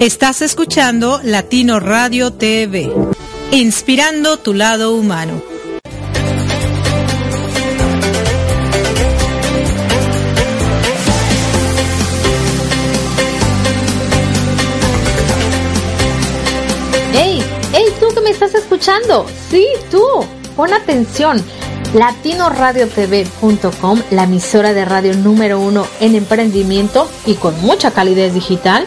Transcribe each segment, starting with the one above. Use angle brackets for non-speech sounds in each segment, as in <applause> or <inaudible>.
Estás escuchando Latino Radio TV, inspirando tu lado humano. ¡Hey! ¡Hey, tú que me estás escuchando! Sí, tú. Pon atención latinoradiotv.com, la emisora de radio número uno en emprendimiento y con mucha calidez digital,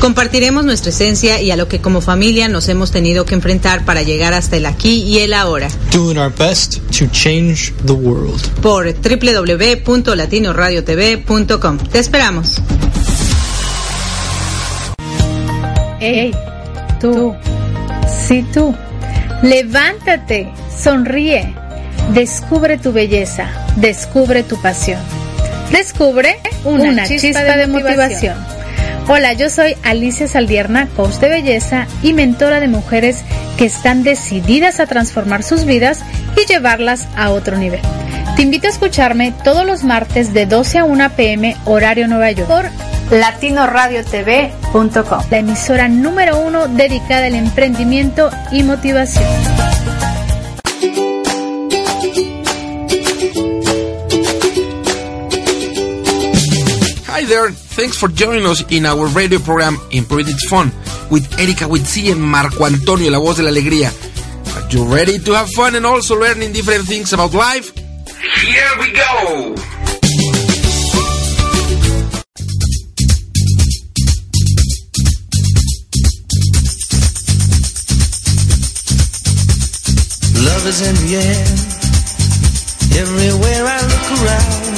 Compartiremos nuestra esencia y a lo que como familia nos hemos tenido que enfrentar para llegar hasta el aquí y el ahora. Doing our best to change the world. Por www.latinoradiotv.com. Te esperamos. Hey, tú, sí tú, levántate, sonríe, descubre tu belleza, descubre tu pasión, descubre una, chispa, de, motivación. Hola, yo soy Alicia Saldierna, coach de belleza y mentora de mujeres que están decididas a transformar sus vidas y llevarlas a otro nivel. Te invito a escucharme todos los martes de 12 a 1 pm horario Nueva York por latinoradiotv.com, la emisora número uno dedicada al emprendimiento y motivación. There, thanks for joining us in our radio program Improve It's Fun with Erika Witsi and Marco Antonio, la voz de la alegría. Are you ready to have fun and also learning different things about life? Here we go! Love is in the air, everywhere I look around.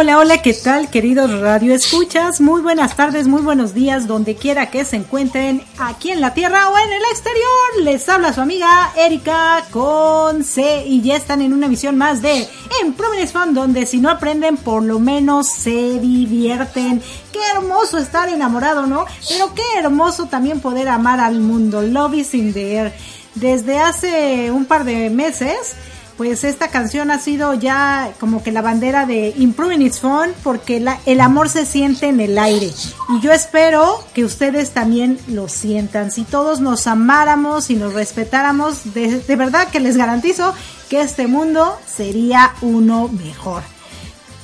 Hola, hola, ¿qué tal, queridos Radio Escuchas? Muy buenas tardes, muy buenos días, donde quiera que se encuentren, aquí en la Tierra o en el exterior. Les habla su amiga Erika con C y ya están en una emisión más de En Providence Fun, donde si no aprenden, por lo menos se divierten. Qué hermoso estar enamorado, ¿no? Pero qué hermoso también poder amar al mundo. Love is in the air. Desde hace un par de meses pues esta canción ha sido ya como que la bandera de Improving It's Fun porque la, el amor se siente en el aire y yo espero que ustedes también lo sientan. Si todos nos amáramos y nos respetáramos, de, de verdad que les garantizo que este mundo sería uno mejor.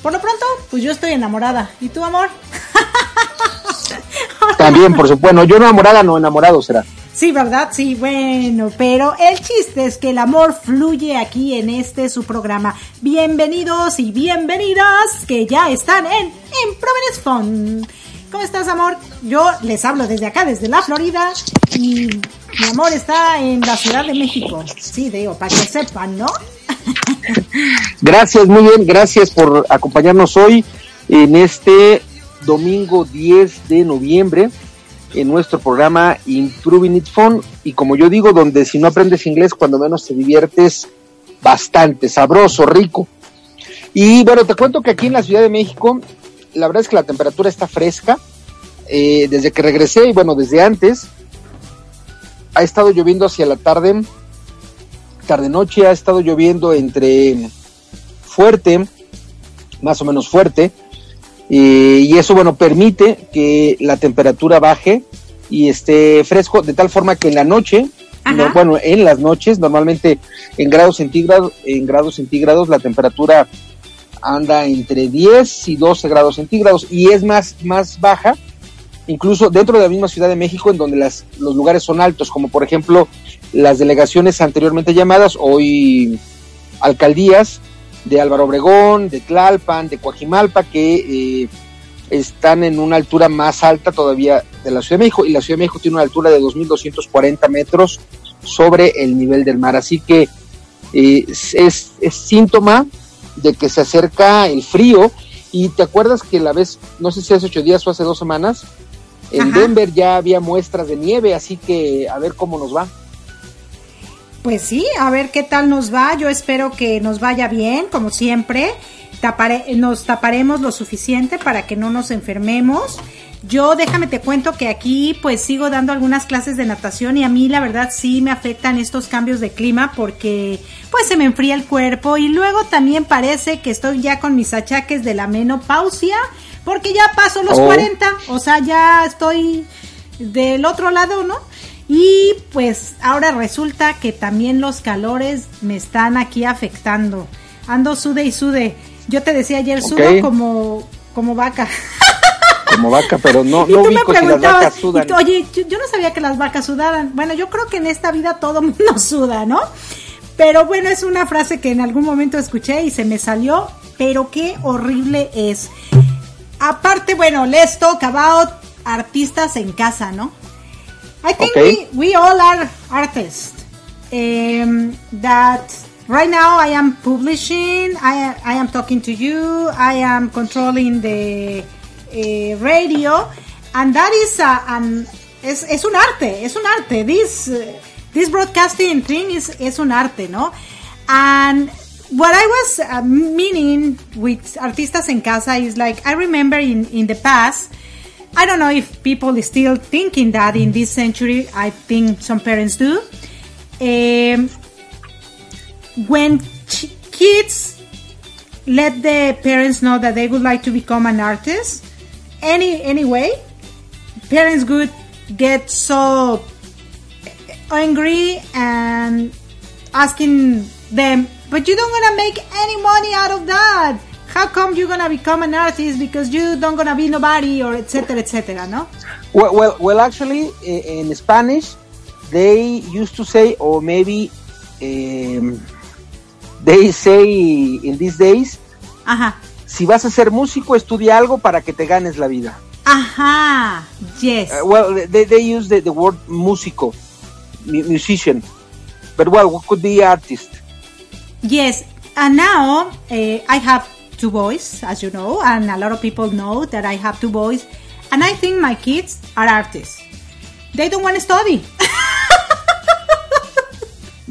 Por lo pronto, pues yo estoy enamorada. ¿Y tú, amor? <laughs> También, por supuesto. Bueno, yo no enamorada, no enamorado será. Sí, ¿verdad? Sí, bueno, pero el chiste es que el amor fluye aquí en este su programa. Bienvenidos y bienvenidas que ya están en Improvidence Fun. ¿Cómo estás, amor? Yo les hablo desde acá, desde la Florida, y mi amor está en la Ciudad de México. Sí, digo, para que sepan, ¿no? <laughs> Gracias, muy bien, gracias por acompañarnos hoy en este domingo 10 de noviembre en nuestro programa Improving It Fun y como yo digo, donde si no aprendes inglés, cuando menos te diviertes bastante, sabroso, rico. Y bueno, te cuento que aquí en la Ciudad de México, la verdad es que la temperatura está fresca. Eh, desde que regresé y bueno, desde antes, ha estado lloviendo hacia la tarde, tarde-noche, ha estado lloviendo entre fuerte, más o menos fuerte, eh, y eso, bueno, permite que la temperatura baje y esté fresco, de tal forma que en la noche, no, bueno, en las noches, normalmente en grados centígrados, en grados centígrados la temperatura anda entre 10 y 12 grados centígrados y es más, más baja, incluso dentro de la misma Ciudad de México, en donde las, los lugares son altos, como por ejemplo las delegaciones anteriormente llamadas, hoy alcaldías, de Álvaro Obregón, de Tlalpan, de Coajimalpa, que eh, están en una altura más alta todavía de la Ciudad de México, y la Ciudad de México tiene una altura de 2.240 metros sobre el nivel del mar. Así que eh, es, es, síntoma de que se acerca el frío. Y te acuerdas que la vez, no sé si hace ocho días o hace dos semanas, en Ajá. Denver ya había muestras de nieve, así que a ver cómo nos va. Pues sí, a ver qué tal nos va. Yo espero que nos vaya bien, como siempre. Tapare- nos taparemos lo suficiente para que no nos enfermemos. Yo déjame te cuento que aquí pues sigo dando algunas clases de natación y a mí la verdad sí me afectan estos cambios de clima porque pues se me enfría el cuerpo y luego también parece que estoy ya con mis achaques de la menopausia porque ya paso los Oh. 40, o sea, ya estoy del otro lado, ¿no? Y pues ahora resulta que también los calores me están aquí afectando. Ando sude y sude. Yo te decía ayer, sudo como, como vaca. Como vaca, pero no, <laughs> y no tú me si las preguntabas, vacas sudan. tú, oye, yo, yo no sabía que las vacas sudaran. Bueno, yo creo que en esta vida todo <laughs> mundo suda, ¿no? Pero bueno, es una frase que en algún momento escuché y se me salió, pero qué horrible es. Aparte, bueno, let's talk about artistas en casa, ¿no? I think Okay. we, we all are artists. Um, that right now I am publishing, I, I am talking to you, I am controlling the uh, radio, and that is a, an, es, es un arte, es un arte. This, uh, this broadcasting thing is, es un arte, ¿no? And what I was uh, meaning with artistas en casa is like, I remember in, in the past, I don't know if people still thinking that in this century. I think some parents do. Um, when kids let the parents know that they would like to become an artist, any anyway, parents would get so angry and asking them, "But you don't gonna make any money out of that." How come you're gonna become an artist because you don't gonna be nobody or etc etc no Well, well, well, actually, i- in Spanish, they used to say, or maybe um, they say in these days, Ajá. si vas a ser músico, estudia algo para que te ganes la vida. Ajá. Yes. Uh, well, they, they use the, the word músico, mu- musician, but well, what could be artist? Yes, and now uh, I have two boys, as you know, and a lot of people know that I have two boys. And I think my kids are artists. They don't want to study. <laughs>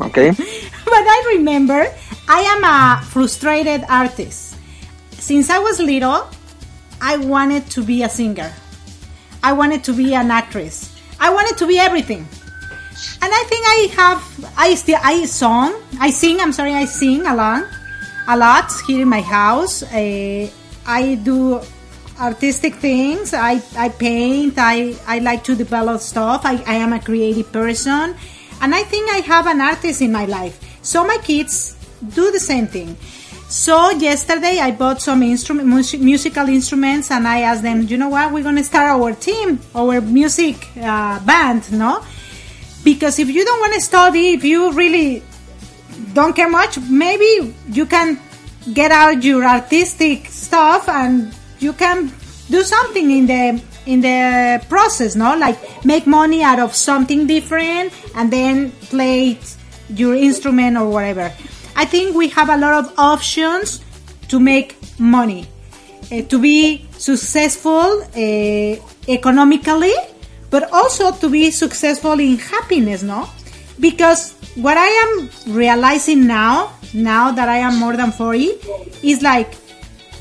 Okay. but I remember I am a frustrated artist. Since I was little, I wanted to be a singer. I wanted to be an actress. I wanted to be everything. And I think I have I still I song, I sing, I'm sorry, I sing along a lot here in my house. Uh, I do artistic things. I, I paint. I, I like to develop stuff. I, I am a creative person. And I think I have an artist in my life. So my kids do the same thing. So yesterday I bought some instrument, mus- musical instruments, and I asked them, you know what, we're gonna start our team, our music uh, band, no? Because if you don't want to study, if you really don't care much, maybe you can get out your artistic stuff and you can do something in the in the process, no? Like make money out of something different and then play your instrument or whatever. I think we have a lot of options to make money, uh, to be successful uh, economically, but also to be successful in happiness, no? Because what I am realizing now, now that I am more than 40, is like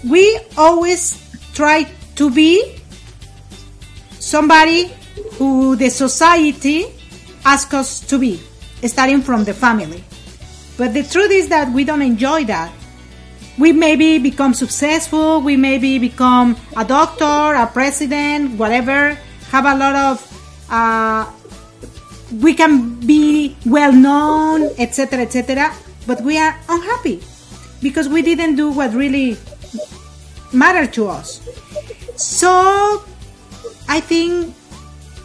we always try to be somebody who the society asks us to be, starting from the family. But the truth is that we don't enjoy that. We maybe become successful, we maybe become a doctor, a president, whatever, have a lot of, uh, we can be well known, etc., etc., but we are unhappy because we didn't do what really mattered to us. So I think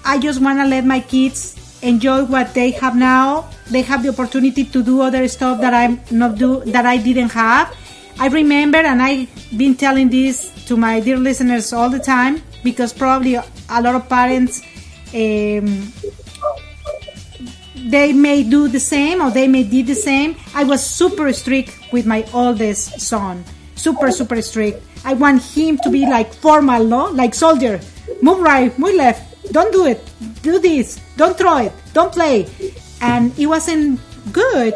I just want to let my kids enjoy what they have now. They have the opportunity to do other stuff that I'm not do that I didn't have. I remember, and I've been telling this to my dear listeners all the time because probably a lot of parents um, they may do the same or they may do the same. I was super strict with my oldest son, super super strict. I want him to be like formal, no, like soldier. Move right, move left. Don't do it. Do this. Don't throw it. Don't play. And it wasn't good.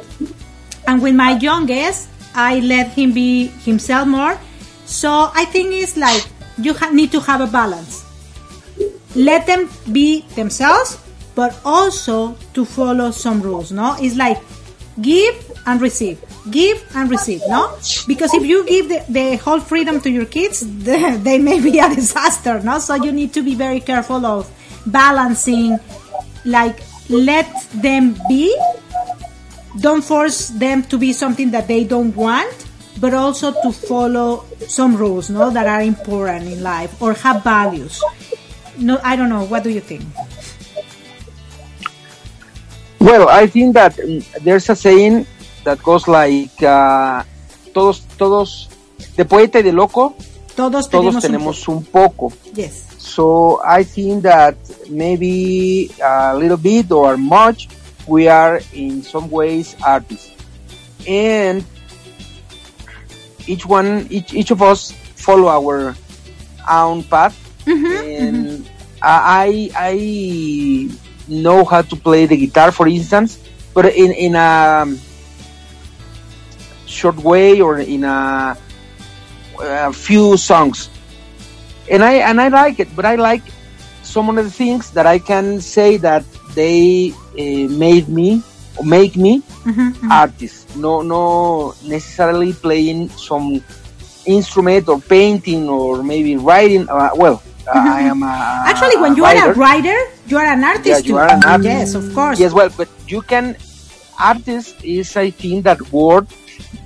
And with my youngest, I let him be himself more. So I think it's like you ha- need to have a balance. Let them be themselves, but also to follow some rules. No, it's like give and receive, give and receive. No, because if you give the, the whole freedom to your kids, <laughs> they, they may be a disaster. No, so you need to be very careful of balancing. Like let them be. Don't force them to be something that they don't want, but also to follow some rules, no, that are important in life or have values. No, I don't know. What do you think? Well, I think that mm, there's a saying that goes like uh, todos todos de poeta y de loco Todos todos tenemos, un poco. un- Yes. So I think that maybe a little bit or much we are in some ways artists. And each one each each of us follow our own path and I I know how to play the guitar for instance but in in a short way or in a, a few songs and I and I like it, but I like some of the things that I can say that they uh, made me or make me artist. No, no necessarily playing some instrument or painting or maybe writing. Uh, well, I am a Actually, when you are a writer. writer, you are an artist Yeah, too. you are an artist. Yes, of course. Yes, well, but you can. Artist is, I think, that word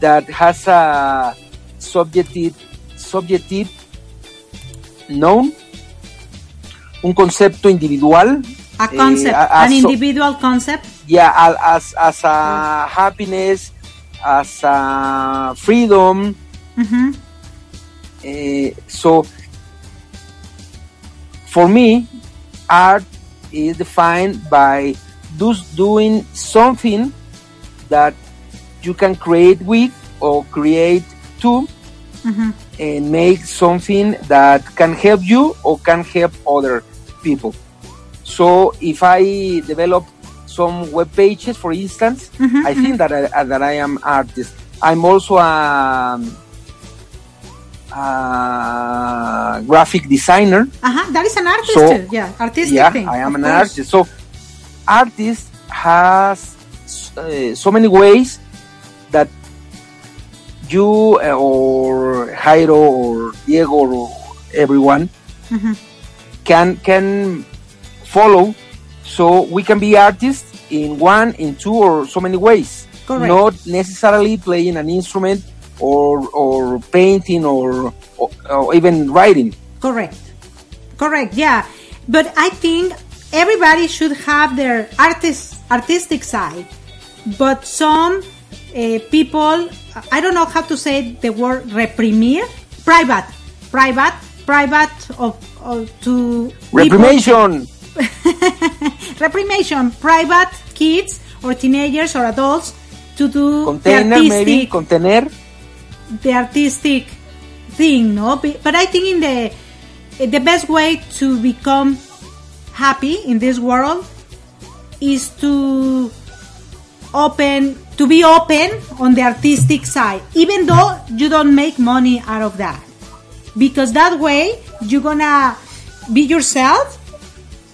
that has a subjective, subjective known, un concepto individual. a eh, concept, a- a an so- individual concept. yeah, as as a happiness, as a freedom. Mhm. Eh, so, for me, art is defined by just doing something that you can create with or create to mm-hmm. and make something that can help you or can help other people. So if I develop some web pages, for instance, mm-hmm, I think mm-hmm. that I, that I am artist. I'm also a, a graphic designer. Uh-huh. That is an artist So. Yeah, artistic yeah, thing. I am an course. artist. So, artist has uh, so many ways that you uh, or Jairo or Diego or everyone Mhm. can can follow. So we can be artists in one, in two, or so many ways. Correct. Not necessarily playing an instrument or or painting or, or, or even writing. Correct. Correct. Yeah. But I think everybody should have their artist artistic side. But some uh, people, I don't know how to say the word reprimir, private, private, private of, of to Reprimation. <laughs> reprimation, private kids or teenagers or adults to do Container, maybe artistic contener. The artistic thing, no? But I think in the eh, the best way to become happy in this world is to open to be open on the artistic side, even though you don't make money out of that, because that way you're gonna be yourself.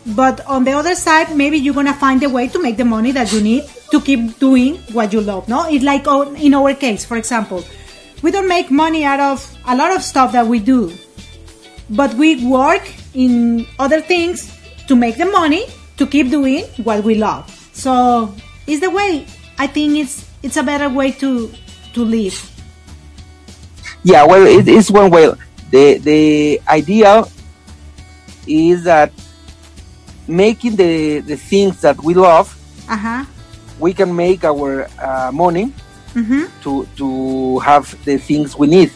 But on the other side, maybe you're gonna find a way to make the money that you need to keep doing what you love. No, it's like oh, in our case, for example, we don't make money out of a lot of stuff that we do, but we work in other things to make the money to keep doing what we love. So it's the way. I think it's it's a better way to to live. Yeah, well, it is one way. The the idea is that making the the things that we love, Uh huh. we can make our uh, money Mm-hmm. to to have the things we need.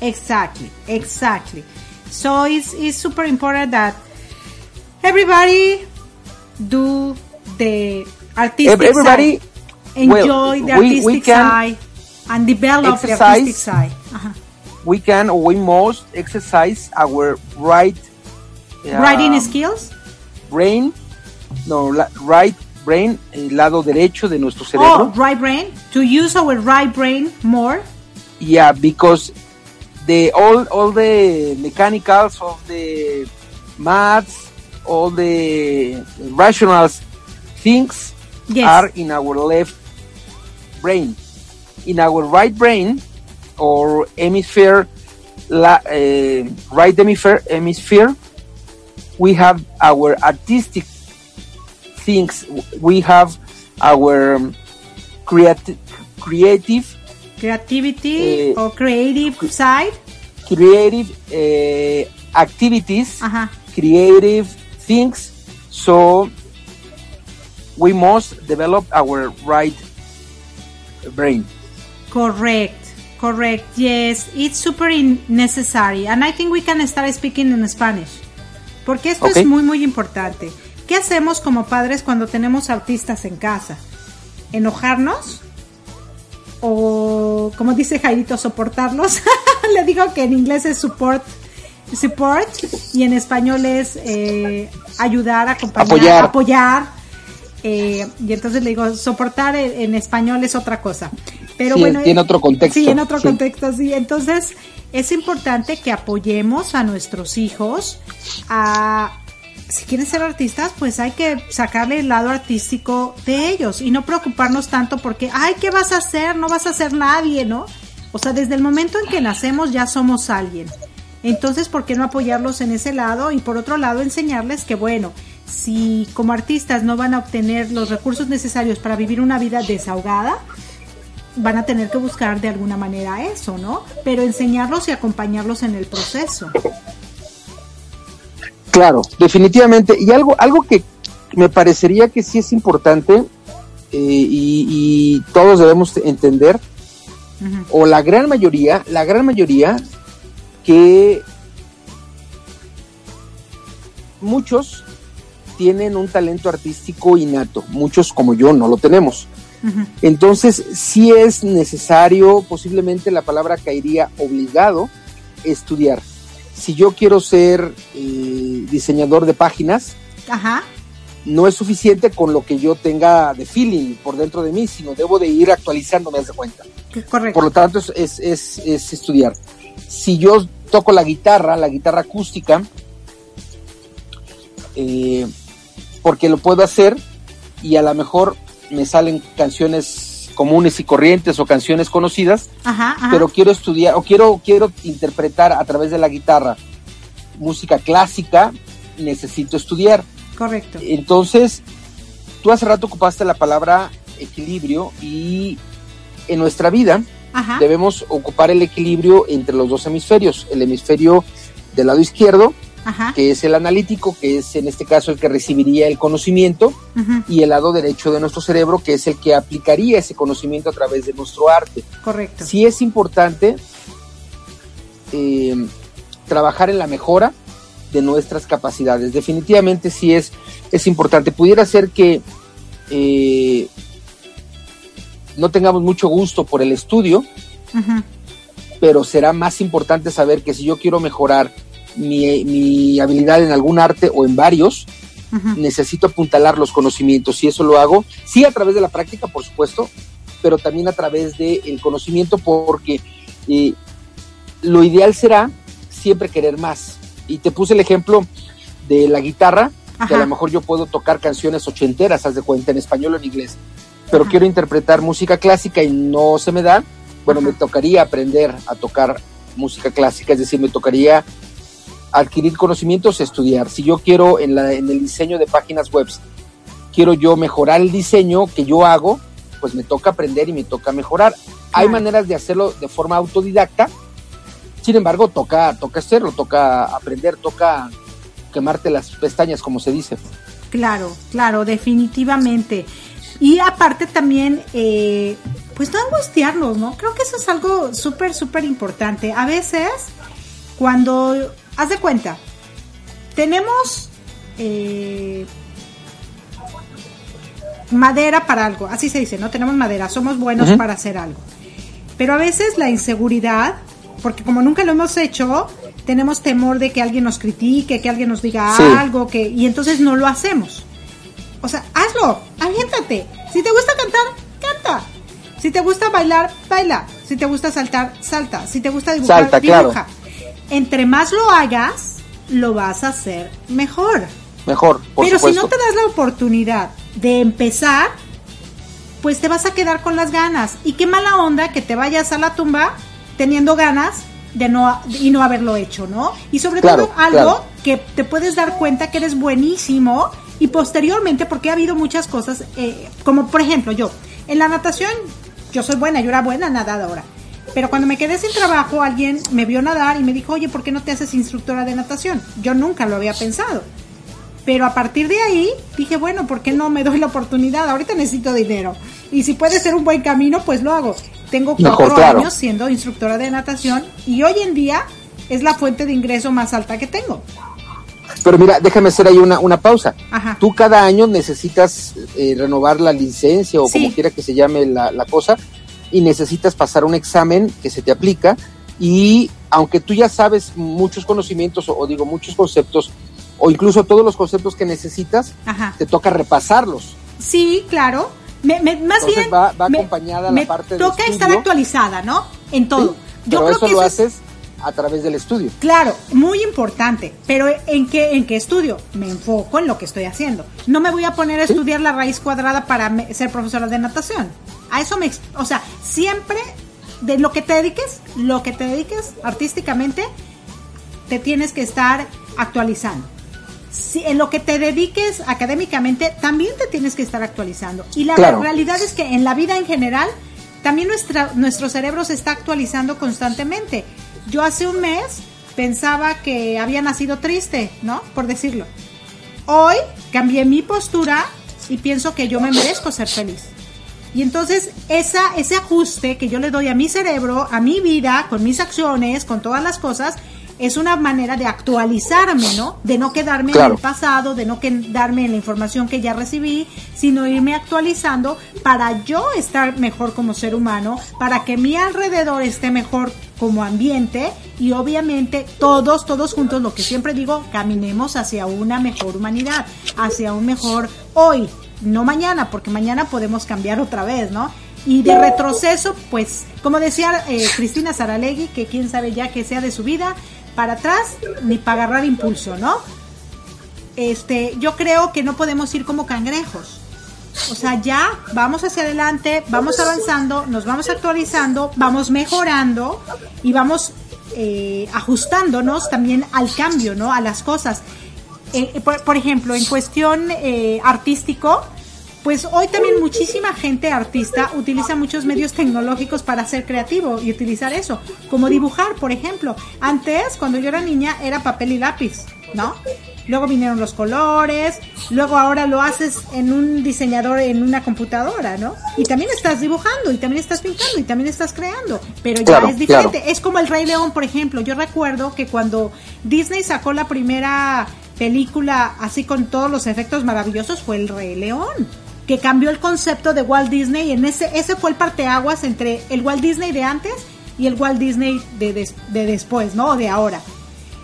Exactly, exactly. So it's, it's super important that everybody do the artistic Ev- everybody, side. Enjoy well, the artistic we can side and develop the exercise. artistic side. Uh-huh. we can or we must exercise our right Writing um, skills? brain, no, right brain, el lado derecho de nuestro Oh, cerebro. right brain. To use our right brain more. Yeah, because the all all the mechanicals of the maths, all the rational things Yes. are in our left brain. In our right brain or hemisphere, la, uh, right hemisphere, hemisphere, we have our artistic things. We have our um, creati- creative Creativity Eh, or creative side. creative uh, activities, Uh-huh. creative things. So we must develop our right brain. Correct, correct. Yes, it's super necessary. And I think we can start speaking in Spanish. Porque esto Ok. es muy, muy importante. ¿Qué hacemos como padres cuando tenemos autistas en casa? ¿Enojarnos? O, como dice Jairito, soportarlos. <laughs> Le digo que en inglés es support, support y en español es eh, ayudar, acompañar, Apoyar. apoyar. Eh, y entonces le digo, soportar en, en español es otra cosa. Pero Sí, bueno, tiene otro contexto, Sí, en otro sí. contexto, sí. Entonces, es importante que apoyemos a nuestros hijos a si quieren ser artistas, pues hay que sacarle el lado artístico de ellos y no preocuparnos tanto porque, ay, ¿qué vas a hacer? No vas a ser nadie, ¿no? O sea, desde el momento en que nacemos ya somos alguien. Entonces, ¿por qué no apoyarlos en ese lado? Y por otro lado, enseñarles que, bueno, si como artistas no van a obtener los recursos necesarios para vivir una vida desahogada, van a tener que buscar de alguna manera eso, ¿no? Pero enseñarlos y acompañarlos en el proceso. Claro, definitivamente. Y algo, algo que me parecería que sí es importante eh, y, y todos debemos entender, o la gran mayoría, la gran mayoría, que muchos tienen un talento artístico innato, muchos como yo no lo tenemos. Entonces, sí es necesario, posiblemente la palabra caería obligado, estudiar. Si yo quiero ser eh, diseñador de páginas, Ajá. no es suficiente con lo que yo tenga de feeling por dentro de mí, sino debo de ir actualizándome, haz de cuenta. Correcto. Por lo tanto, es, es, es- es estudiar. Si yo toco la guitarra, la guitarra acústica, eh, porque lo puedo hacer y a lo mejor me salen canciones comunes y corrientes o canciones conocidas, Ajá, ajá. pero quiero estudiar o quiero quiero interpretar a través de la guitarra música clásica, necesito estudiar. Correcto. Entonces, tú hace rato ocupaste la palabra equilibrio y en nuestra vida Ajá. debemos ocupar el equilibrio entre los dos hemisferios, el hemisferio del lado izquierdo, Ajá. que es el analítico, que es en este caso el que recibiría el conocimiento, y el lado derecho de nuestro cerebro, que es el que aplicaría ese conocimiento a través de nuestro arte. Correcto. Sí es importante eh, trabajar en la mejora de nuestras capacidades. Definitivamente sí es, es importante. Pudiera ser que eh, no tengamos mucho gusto por el estudio, pero será más importante saber que si yo quiero mejorar mi, mi habilidad en algún arte o en varios, necesito apuntalar los conocimientos y eso lo hago, sí a través de la práctica, por supuesto, pero también a través del conocimiento porque eh, lo ideal será siempre querer más. Y te puse el ejemplo de la guitarra, que a lo mejor yo puedo tocar canciones ochenteras, haz de cuenta, en español o en inglés, pero Ajá. quiero interpretar música clásica y no se me da, bueno, Ajá. me tocaría aprender a tocar música clásica, es decir, me tocaría adquirir conocimientos, estudiar. Si yo quiero en, la, en el diseño de páginas web, quiero yo mejorar el diseño que yo hago, pues me toca aprender y me toca mejorar. Hay maneras de hacerlo de forma autodidacta, sin embargo, toca, toca hacerlo, toca aprender, toca quemarte las pestañas, como se dice. Claro, claro, definitivamente. Y aparte también, eh, pues no angustiarlos, ¿no? Creo que eso es algo súper, súper importante. A veces, cuando, haz de cuenta, tenemos eh, madera para algo, así se dice, ¿no? Tenemos madera, somos buenos para hacer algo. Pero a veces la inseguridad, porque como nunca lo hemos hecho, tenemos temor de que alguien nos critique, que alguien nos diga Sí. algo, que y entonces no lo hacemos. O sea, hazlo, aviéntate. Si te gusta cantar, canta. Si te gusta bailar, baila. Si te gusta saltar, salta. Si te gusta dibujar, Salta, claro. Entre más lo hagas, lo vas a hacer mejor. Mejor, por Pero si no te das la oportunidad de empezar, pues te vas a quedar con las ganas. Y qué mala onda que te vayas a la tumba teniendo ganas de no y no haberlo hecho, ¿no? Y sobre Claro, todo algo claro. que te puedes dar cuenta que eres buenísimo y posteriormente porque ha habido muchas cosas eh, como por ejemplo yo en la natación yo soy buena yo era buena nadadora pero cuando me quedé sin trabajo alguien me vio nadar y me dijo oye por qué no te haces instructora de natación yo nunca lo había pensado pero a partir de ahí dije, bueno, ¿por qué no me doy la oportunidad? Ahorita necesito dinero. Y si puede ser un buen camino, pues lo hago. Tengo cuatro claro. años siendo instructora de natación y hoy en día es la fuente de ingreso más alta que tengo. Pero mira, déjame hacer ahí una, una pausa. Ajá. Tú cada año necesitas eh, renovar la licencia o Sí. como quiera que se llame la, la cosa y necesitas pasar un examen que se te aplica y aunque tú ya sabes muchos conocimientos o, o digo muchos conceptos o incluso todos los conceptos que necesitas, Ajá. te toca repasarlos. Sí, claro. Me- me- más Entonces bien va- va me- acompañada la me parte de toca estar actualizada, ¿no? En todo. ¿sí? Yo Pero creo eso que lo eso es- haces a través del estudio. Claro, muy importante, pero ¿en qué, ¿en qué estudio? Me enfoco en lo que estoy haciendo. No me voy a poner a Sí. estudiar la raíz cuadrada para ser profesora de natación. A eso me... O sea, siempre de lo que te dediques, lo que te dediques artísticamente, te tienes que estar actualizando. Si en lo que te dediques académicamente, también te tienes que estar actualizando. Y la Claro. realidad es que en la vida en general, también nuestra, nuestro cerebro se está actualizando constantemente. Yo hace un mes pensaba que había nacido triste, ¿no? Por decirlo. Hoy cambié mi postura y pienso que yo me merezco ser feliz. Y entonces esa, ese ajuste que yo le doy a mi cerebro, a mi vida, con mis acciones, con todas las cosas, es una manera de actualizarme, ¿no? De no quedarme Claro. en el pasado, de no quedarme en la información que ya recibí, sino irme actualizando para yo estar mejor como ser humano, para que mi alrededor esté mejor como ambiente y obviamente todos, todos juntos, lo que siempre digo, caminemos hacia una mejor humanidad, hacia un mejor hoy, no mañana, porque mañana podemos cambiar otra vez, ¿no? Y de retroceso, pues, como decía eh, Cristina Saralegui, que quién sabe ya que sea de su vida, para atrás ni para agarrar impulso, ¿no? Este, yo creo que no podemos ir como cangrejos. O sea, ya vamos hacia adelante, vamos avanzando, nos vamos actualizando, vamos mejorando y vamos eh, ajustándonos también al cambio, ¿no? A las cosas. Eh, por, ejemplo, en cuestión eh, artístico, pues hoy también muchísima gente artista utiliza muchos medios tecnológicos para ser creativo y utilizar eso, como dibujar, por ejemplo. Antes, cuando yo era niña, era papel y lápiz, ¿no? Luego vinieron los colores, luego ahora lo haces en un diseñador en una computadora, ¿no? Y también estás dibujando, y también estás pintando, y también estás creando, pero ya Claro, es diferente. Es como el Rey León, por ejemplo. Yo recuerdo que cuando Disney sacó la primera película así con todos los efectos maravillosos fue el Rey León, que cambió el concepto de Walt Disney en ese ese fue el parteaguas entre el Walt Disney de antes y el Walt Disney de, de después, ¿no? De ahora.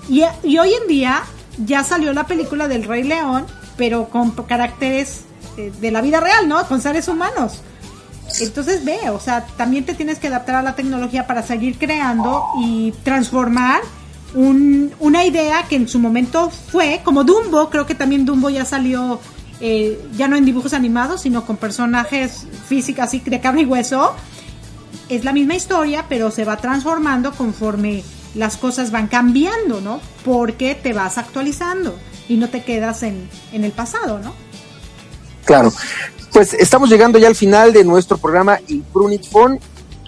Y, y hoy en día ya salió la película del Rey León, pero con caracteres eh, de la vida real, ¿no? Con seres humanos. Entonces ve, o sea, también te tienes que adaptar a la tecnología para seguir creando y transformar un- una idea que en su momento fue, como Dumbo, creo que también Dumbo ya salió, eh, ya no en dibujos animados, sino con personajes físicos así de carne y hueso. Es la misma historia, pero se va transformando conforme las cosas van cambiando, ¿no? Porque te vas actualizando y no te quedas en, en el pasado, ¿no? Claro. Pues estamos llegando ya al final de nuestro programa Imprunit Phone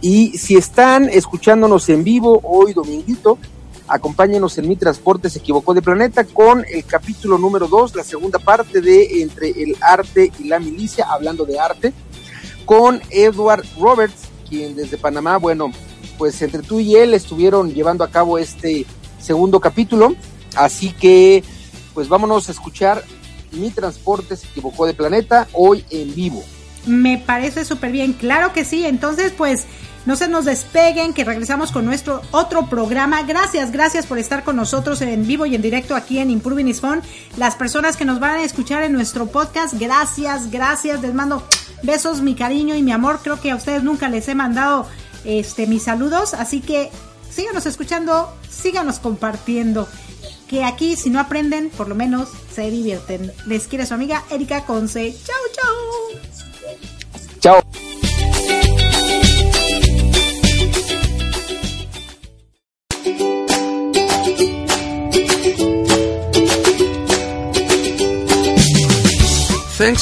y si están escuchándonos en vivo hoy dominguito, acompáñenos en Mi Transporte se equivocó de planeta con el capítulo número 2, la segunda parte de Entre el arte y la milicia, hablando de arte, con Edward Roberts, quien desde Panamá, bueno, pues entre tú y él estuvieron llevando a cabo este segundo capítulo, así que pues vámonos a escuchar Mi Transporte se equivocó de planeta hoy en vivo. Me parece súper bien, claro que sí. Entonces, pues, no se nos despeguen, que regresamos con nuestro otro programa. Gracias, gracias por estar con nosotros en vivo y en directo aquí en Improving is Fun. Las personas que nos van a escuchar en nuestro podcast, gracias, gracias. Les mando besos, mi cariño y mi amor. Creo que a ustedes nunca les he mandado este mis saludos, así que síganos escuchando, síganos compartiendo. Que aquí, si no aprenden, por lo menos se divierten. Les quiere su amiga Erika Conce. Chau, chau. Chao.